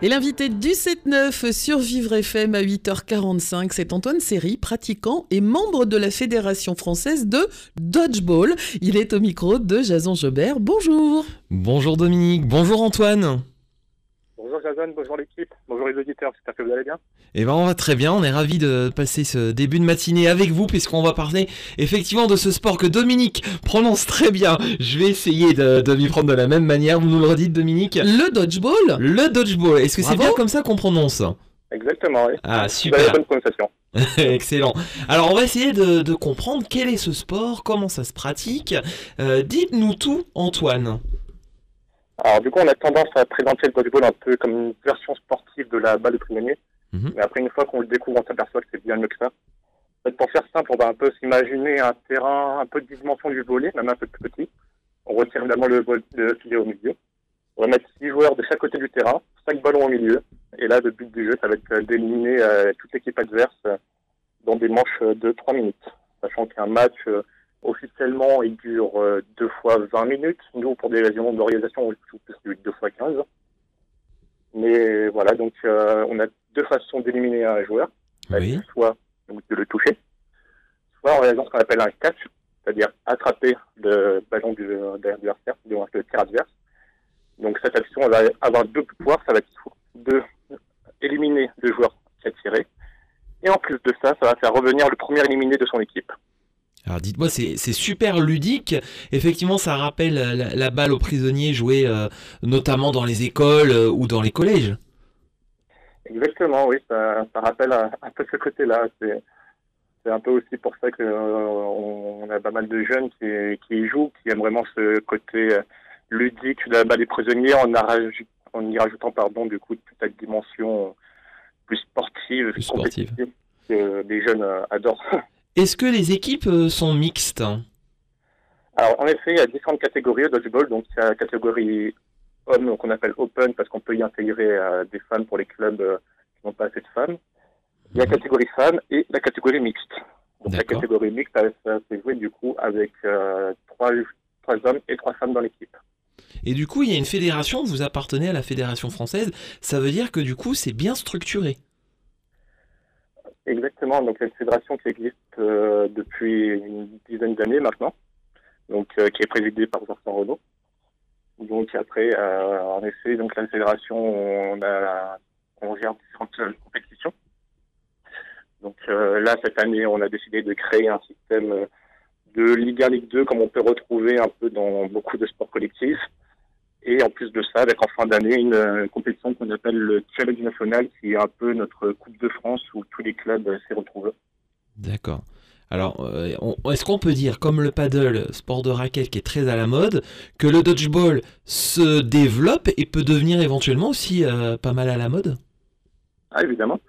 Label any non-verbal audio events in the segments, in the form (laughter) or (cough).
Et l'invité du 7-9 sur Vivre FM à 8h45, c'est Antoine Serry, pratiquant et membre de la Fédération française de Dodgeball. Il est au micro de Jason Jobert. Bonjour. Bonjour Dominique, bonjour Antoine. Bonjour Jason, bonjour l'équipe, bonjour les auditeurs, j'espère que vous allez bien. Eh ben on va très bien, on est ravis de passer ce début de matinée avec vous puisqu'on va parler effectivement de ce sport que Dominique prononce très bien. Je vais essayer de, de m'y prendre de la même manière, vous nous le redites Dominique Le Dodgeball Le dodgeball, est-ce que c'est bien comme ça qu'on prononce Exactement, oui. Ah super, bonne prononciation. (laughs) excellent. Alors on va essayer de, de comprendre quel est ce sport, comment ça se pratique. Euh, Dites-nous tout Antoine. Alors du coup, on a tendance à présenter le dodgeball un peu comme une version sportive de la balle de prisonnier. Mhm. Mais après, une fois qu'on le découvre, on s'aperçoit que c'est bien mieux que ça. En fait, pour faire simple, on va un peu s'imaginer un terrain un peu de dimension du volet, même un peu plus petit. On retire évidemment le, le filet au milieu. On va mettre six joueurs de chaque côté du terrain, cinq ballons au milieu. Et là, le but du jeu, ça va être d'éliminer euh, toute l'équipe adverse euh, dans des manches de 3 minutes. Sachant qu'un match, euh, officiellement, il dure euh, deux fois 20 minutes. Nous, pour des raisons d'organisation, on joue plus de deux fois 15. Mais voilà, donc euh, on a deux façons d'éliminer un joueur. Oui. Soit donc, de le toucher, soit en réalisant ce qu'on appelle un catch, c'est-à-dire attraper le ballon du, de l'adversaire, du le tir adverse. Donc cette action elle va avoir deux pouvoirs, ça va être de éliminer le joueur qui a tiré, et en plus de ça, ça va faire revenir le premier éliminé de son équipe. Alors dites-moi, c'est super ludique. Effectivement, ça rappelle la, la balle aux prisonniers jouée euh, notamment dans les écoles euh, ou dans les collèges. Exactement, oui, ça, ça rappelle un, un peu ce côté-là. C'est un peu aussi pour ça que euh, on, a pas mal de jeunes qui, qui y jouent, qui aiment vraiment ce côté ludique de la balle des prisonniers en, y rajoutant pardon du coup toute la dimension plus sportive, Plus sportive. que les jeunes adorent. (laughs) Est-ce que les équipes euh, sont mixtes? Alors, en effet, il y a différentes catégories au dodgeball. Donc, il y a la catégorie hommes, qu'on appelle open, parce qu'on peut y intégrer euh, des femmes pour les clubs euh, qui n'ont pas assez de femmes. Il y a la catégorie femmes et la catégorie mixte. Donc, la catégorie mixte, ça, ça s'est joué du coup avec euh, trois, trois hommes et trois femmes dans l'équipe. Et du coup, il y a une fédération, vous appartenez à la fédération française, ça veut dire que du coup, c'est bien structuré. Exactement. Donc, une fédération qui existe euh, depuis une dizaine d'années maintenant, donc euh, qui est présidée par Vincent Renaud. Donc après, euh, en effet, donc la fédération, on, a, gère différentes compétitions. Donc là, cette année, on a décidé de créer un système de Liga Ligue 2, comme on peut retrouver un peu dans beaucoup de sports collectifs. Et en plus de ça, avec en fin d'année, une euh, compétition qu'on appelle le Challenge National, qui est un peu notre Coupe de France où tous les clubs euh, s'y retrouvent. D'accord. Alors, euh, est-ce qu'on peut dire, comme le paddle, sport de raquette qui est très à la mode, que le dodgeball se développe et peut devenir éventuellement aussi euh, pas mal à la mode? Ah, évidemment.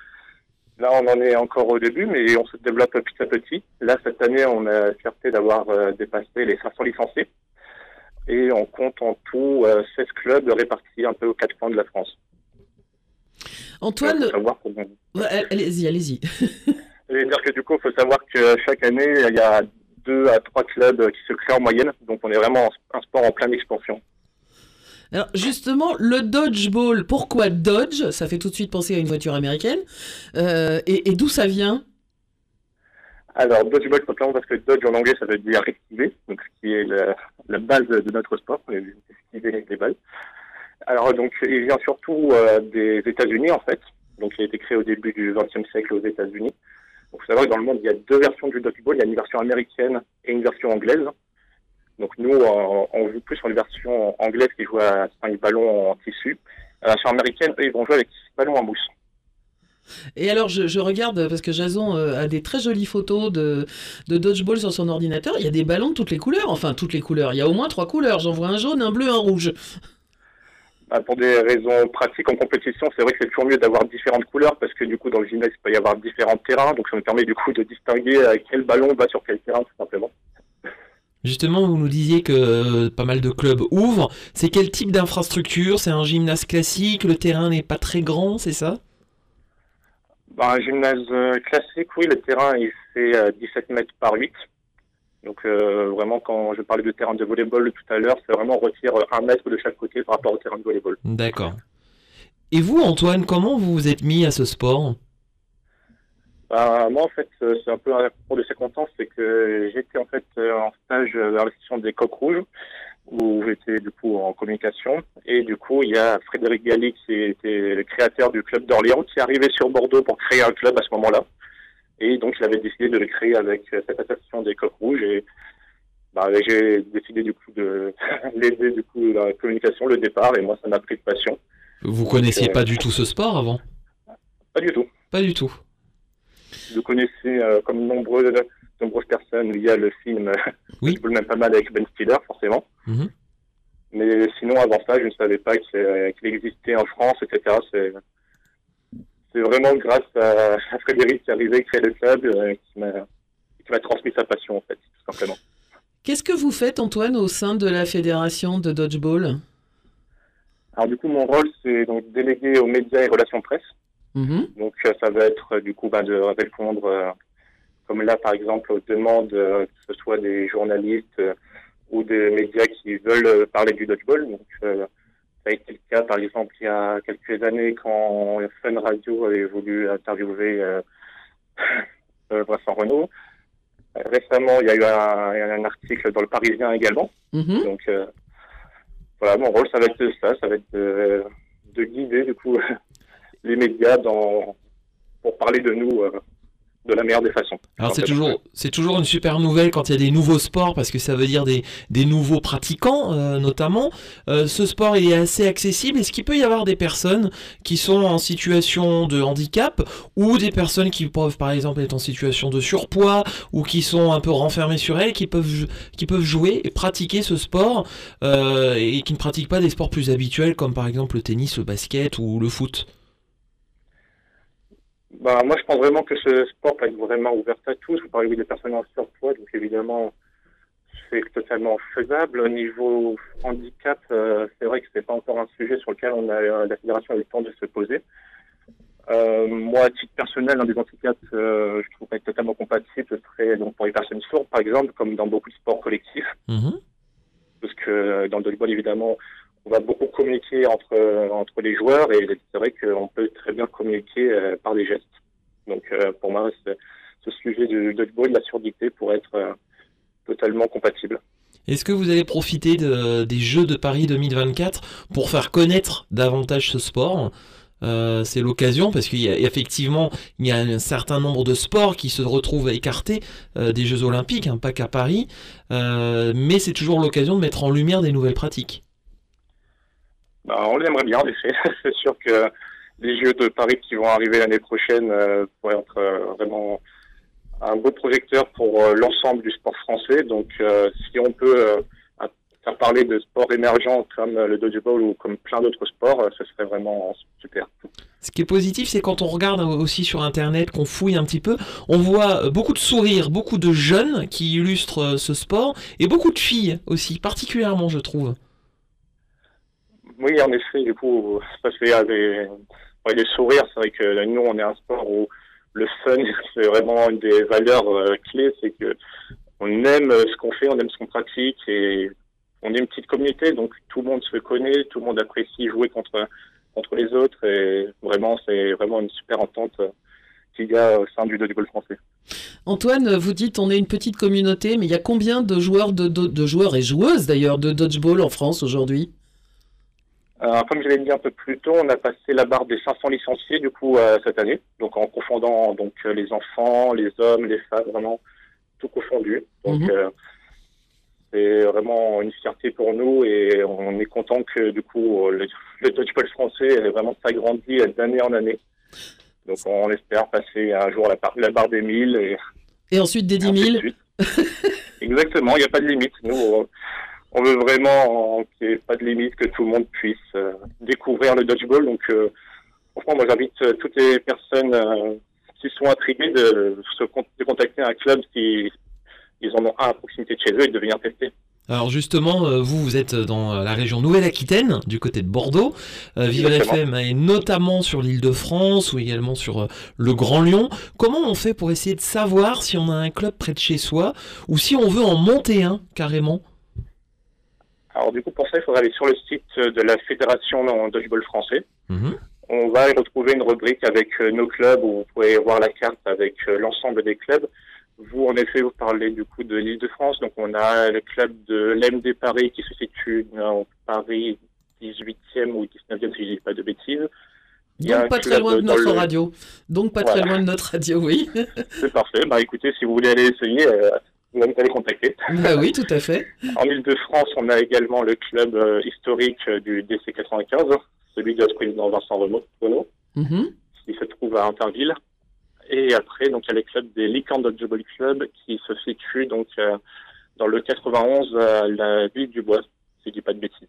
Là, on en est encore au début, mais on se développe petit à petit. Là, cette année, on a la fierté d'avoir dépassé les 500 licenciés. Et on compte en tout euh, 16 clubs répartis un peu aux quatre coins de la France. Antoine, ouais, allez-y, allez-y. (laughs) Dire que du coup, il faut savoir que chaque année, il y a deux à trois clubs qui se créent en moyenne. Donc, on est vraiment un sport en pleine expansion. Alors justement, le dodgeball, pourquoi dodge? Ça fait tout de suite penser à une voiture américaine. Euh, et et d'où ça vient? Alors, dodgeball, simplement parce que dodge en anglais, ça veut dire esquiver, donc ce qui est la, base de notre sport, esquiver les balles. Alors, donc, il vient surtout euh, des États-Unis, en fait. Donc, il a été créé au début du XXe siècle aux États-Unis. Donc, il faut savoir que dans le monde, il y a deux versions du dodgeball. Il y a une version américaine et une version anglaise. Donc, nous, on, on joue plus sur une version anglaise qui joue à 5 ballons en tissu. La version américaine, eux, ils vont jouer avec 6 ballons en mousse. Et alors, je, je regarde, parce que Jason euh, a des très jolies photos de, de dodgeball sur son ordinateur. Il y a des ballons de toutes les couleurs. Enfin, toutes les couleurs. Il y a au moins trois couleurs. J'en vois un jaune, un bleu, un rouge. Bah, pour des raisons pratiques en compétition, c'est vrai que c'est toujours mieux d'avoir différentes couleurs parce que du coup dans le gymnase il peut y avoir différents terrains, donc ça me permet du coup de distinguer euh, quel ballon va sur quel terrain tout simplement. Justement, vous nous disiez que euh, pas mal de clubs ouvrent. C'est quel type d'infrastructure? C'est un gymnase classique? Le terrain n'est pas très grand, c'est ça? Bah, un gymnase euh, classique, oui, le terrain il fait euh, 17 mètres par 8. Donc euh, vraiment, quand je parlais de terrain de volleyball tout à l'heure, c'est vraiment on retire euh, un mètre de chaque côté par rapport au terrain de volleyball. D'accord. Et vous, Antoine, comment vous vous êtes mis à ce sport? Bah, moi, en fait, euh, c'est un peu un parcours de circonstance, c'est que j'étais en fait euh, en stage euh, vers la section des Coqs Rouges, où j'étais du coup en communication. Et du coup, il y a Frédéric Galli, qui était le créateur du club d'Orléans, qui est arrivé sur Bordeaux pour créer un club à ce moment-là. Et donc, il avait décidé de le créer avec euh, cette association des Coqs Rouges. Et bah, j'ai décidé du coup de (laughs) l'aider du coup la communication, le départ. Et moi, ça m'a pris de passion. Vous connaissiez euh, pas du tout ce sport avant? Pas du tout. Pas du tout. Je connaissais euh, comme nombreux, nombreuses personnes via le film euh, Oui. Je même pas mal avec Ben Stiller, forcément. Mhm. Mais sinon, avant ça, je ne savais pas qu'il euh, qu'il existait en France, etc. C'est vraiment grâce à, à Frédéric qui est arrivé, créer le club, euh, qui m'a transmis sa passion, en fait, tout simplement. Qu'est-ce que vous faites, Antoine, au sein de la fédération de dodgeball? Alors du coup, mon rôle, c'est donc délégué aux médias et relations presse. Mhm. Donc euh, ça va être du coup ben, de répondre, comme là par exemple, aux demandes, euh, que ce soit des journalistes euh, ou des médias qui veulent euh, parler du dodgeball. Donc euh, ça a été le cas par exemple il y a quelques années quand Fun Radio avait voulu interviewer euh, (laughs) euh, Vincent Renault. Récemment, il y a eu un, un article dans le Parisien également. Mhm. Donc voilà, mon rôle, ça va être ça, ça va être de, de guider du coup (laughs) les médias dans pour parler de nous de la meilleure des façons. Alors c'est toujours, c'est toujours une super nouvelle quand il y a des nouveaux sports parce que ça veut dire des, des nouveaux pratiquants euh, notamment. Euh, ce sport il est assez accessible. Est-ce qu'il peut y avoir des personnes qui sont en situation de handicap ou des personnes qui peuvent par exemple être en situation de surpoids ou qui sont un peu renfermées sur elles, qui peuvent, qui peuvent jouer et pratiquer ce sport euh, et qui ne pratiquent pas des sports plus habituels comme par exemple le tennis, le basket ou le foot? Bah, moi, je pense vraiment que ce sport peut être vraiment ouvert à tous. Vous parlez oui, des personnes en surpoids, donc évidemment, c'est totalement faisable. Au niveau handicap, euh, c'est vrai que c'est pas encore un sujet sur lequel on a, euh, la fédération a eu le temps de se poser. Euh, moi, à titre personnel, un des handicaps, euh, je trouve pas être totalement compatible, ce serait donc pour les personnes sourdes, par exemple, comme dans beaucoup de sports collectifs. Mhm. parce que dans le dodgeball, évidemment, on va beaucoup communiquer entre, entre les joueurs et c'est vrai qu'on peut très bien communiquer euh, par des gestes. Donc, euh, pour moi, ce sujet du dodgeball, la surdité, pourrait être euh, totalement compatible. Est-ce que vous allez profiter de- des Jeux de Paris 2024 pour faire connaître davantage ce sport? C'est l'occasion parce qu'il y a effectivement il y a un certain nombre de sports qui se retrouvent écartés des Jeux Olympiques, hein, pas qu'à Paris, mais c'est toujours l'occasion de mettre en lumière des nouvelles pratiques. Bah, on l'aimerait bien, en effet. (laughs) c'est sûr que les Jeux de Paris qui vont arriver l'année prochaine euh, pourraient être euh, vraiment un beau projecteur pour euh, l'ensemble du sport français. Donc, si on peut faire parler de sports émergents comme le dodgeball ou comme plein d'autres sports, ce serait vraiment super. Ce qui est positif, c'est quand on regarde aussi sur Internet, qu'on fouille un petit peu, on voit beaucoup de sourires, beaucoup de jeunes qui illustrent ce sport, et beaucoup de filles aussi, particulièrement je trouve. Oui, en effet, du coup, parce qu'il y a des, sourires, c'est vrai que nous, on est un sport où le fun, (laughs) c'est vraiment une des valeurs euh, clés, c'est que on aime euh, ce qu'on fait, on aime ce qu'on pratique et on est une petite communauté, donc tout le monde se connaît, tout le monde apprécie jouer contre contre les autres et vraiment, c'est vraiment une super entente euh, qu'il y a au sein du dodgeball français. Antoine, vous dites on est une petite communauté, mais il y a combien de joueurs, de, de- de joueurs et joueuses d'ailleurs de dodgeball en France aujourd'hui? Alors, comme je l'ai dit un peu plus tôt, on a passé la barre des 500 licenciés du coup euh, cette année, donc en confondant donc euh, les enfants, les hommes, les femmes, vraiment tout confondu. Donc Mhm. euh, c'est vraiment une fierté pour nous et on est content que du coup euh, le, le dodgeball français ait vraiment s'agrandit d'année en année. Donc on espère passer un jour la, par- la barre des 1000 et Et ensuite des 10 ainsi 000 de suite. Exactement, il n'y a pas de limite. Nous, on- veut vraiment qu'il n'y ait pas de limite, que tout le monde puisse euh, découvrir le dodgeball. Donc, euh, franchement, moi, j'invite euh, toutes les personnes euh, qui sont intriguées de se con- de contacter un club qui ils en ont un à proximité de chez eux et de venir tester. Alors justement, vous, vous êtes dans la région Nouvelle-Aquitaine, du côté de Bordeaux. Vivre FM est notamment sur l'île de France ou également sur le Grand Lyon. Comment on fait pour essayer de savoir si on a un club près de chez soi ou si on veut en monter un carrément? Alors du coup, pour ça, il faudrait aller sur le site de la Fédération Dodgeball français. Mhm. On va y retrouver une rubrique avec euh, nos clubs où vous pouvez voir la carte avec euh, l'ensemble des clubs. Vous, en effet, vous parlez du coup de l'île de France. Donc, on a le club de l'MD Paris qui se situe en Paris 18e ou 19e, si je dis pas de bêtises. Donc pas très loin de notre le- radio. Donc pas très loin de notre radio, oui. (laughs) C'est parfait. Bah écoutez, si vous voulez aller essayer, euh, vous allez les contacter. bah oui, tout à fait. En Ile-de-France, on a également le club euh, historique euh, du DC 95, celui de notre président Vincent Renaud, Mhm. qui se trouve à Interville. Et après, donc, il y a les clubs des Licornes Dodgeball Club qui se situent donc euh, dans le 91 à la ville du Bois, si je dis pas de bêtises.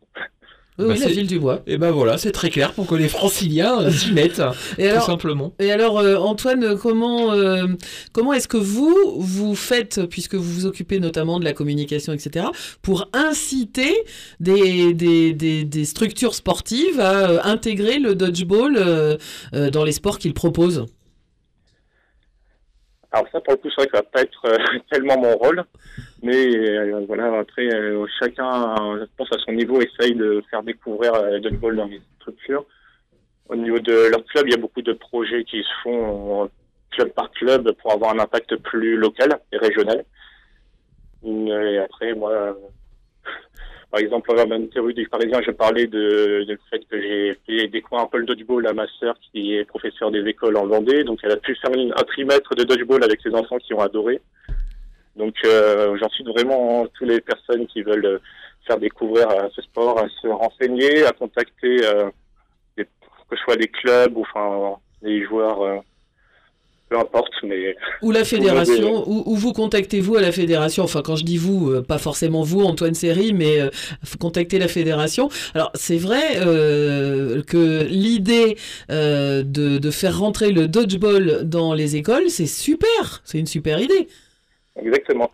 Oui, Bah, oui, la ville du bois. Et ben voilà, c'est très clair pour que les franciliens euh, s'y mettent, (laughs) Et tout alors, simplement. Et alors, euh, Antoine, comment, euh, comment est-ce que vous, vous faites, puisque vous vous occupez notamment de la communication, etc., pour inciter des, des, des, des structures sportives à euh, intégrer le dodgeball dans les sports qu'ils proposent? Alors ça, pour le coup, c'est vrai que ça va pas être euh, (laughs) tellement mon rôle, mais euh, voilà, après, euh, chacun, euh, je pense à son niveau, essaye de faire découvrir euh, le dodgeball dans les structures. Au niveau de leur club, il y a beaucoup de projets qui se font euh, club par club pour avoir un impact plus local et régional. Euh, Et après, moi, euh, par exemple, l'interview du Parisien, je parlais de, du fait que j'ai fait découvrir un peu le dodgeball à ma sœur qui est professeure des écoles en Vendée. Donc, elle a pu faire un trimètre de dodgeball avec ses enfants qui ont adoré. Donc, euh, j'incite vraiment toutes les personnes qui veulent euh, faire découvrir euh, ce sport à se renseigner, à contacter euh, des- que ce soit des clubs ou enfin des joueurs, euh, peu importe, mais Ou la fédération, ou, ou vous contactez-vous à la fédération, enfin quand je dis vous, euh, pas forcément vous, Antoine Seri, mais euh, faut contacter la fédération. Alors c'est vrai euh, que l'idée euh, de, de faire rentrer le dodgeball dans les écoles, c'est super, c'est une super idée. Exactement.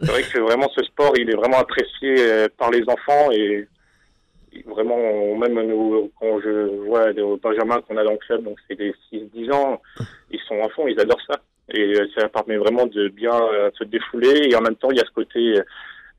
C'est vrai que vraiment ce sport, il est vraiment apprécié par les enfants et vraiment, même quand je vois les Benjamin qu'on a dans le club, donc c'est des 6-10 ans, ils sont fond, ils adorent ça. Et ça permet vraiment de bien euh, se défouler et en même temps, il y a ce côté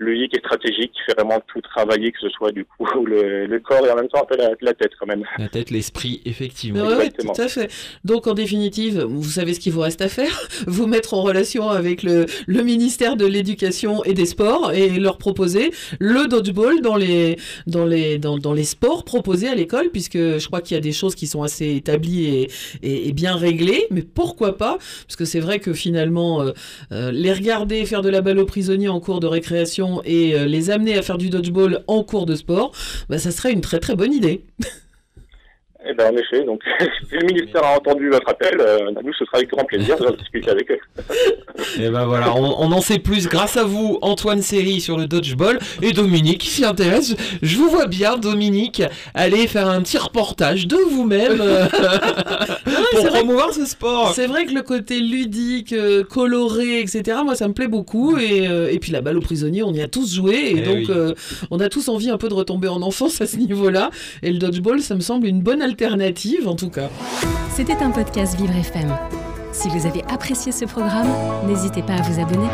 euh, logique et stratégique qui fait vraiment tout travailler, que ce soit du coup (laughs) le, le corps et en même temps un peu la, la tête quand même. La tête, l'esprit, effectivement. Ouais, Exactement. tout à fait. Donc en définitive, vous savez ce qu'il vous reste à faire, (laughs) vous mettre en relation avec le, le ministère de l'Éducation et des Sports et leur proposer le dodgeball dans les, dans les, dans, dans les sports proposés à l'école, puisque je crois qu'il y a des choses qui sont assez établies et, et, et bien réglées, mais pourquoi pas? Parce que c'est vrai que finalement, euh, euh, les regarder faire de la balle aux prisonniers en cours de récréation et euh, les amener à faire du dodgeball en cours de sport, bah, ça serait une très très bonne idée. (laughs) Eh ben, en effet, donc (laughs) si le ministère a entendu votre appel, euh, nous, ce sera avec grand plaisir de discuter avec eux. (laughs) Et ben voilà, on, on en sait plus grâce à vous, Antoine Seri, sur le dodgeball, et Dominique qui s'y intéresse. Je vous vois bien, Dominique, aller faire un petit reportage de vous-même euh, (laughs) pour c'est vrai promouvoir ce sport. C'est vrai que le côté ludique, euh, coloré, etc., moi ça me plaît beaucoup. Et, euh, et puis la balle aux prisonniers, on y a tous joué. Et Eh donc oui. euh, on a tous envie un peu de retomber en enfance à ce niveau-là. Et le dodgeball, ça me semble une bonne alternative en tout cas. C'était un podcast Vivre FM. Si vous avez apprécié ce programme, n'hésitez pas à vous abonner.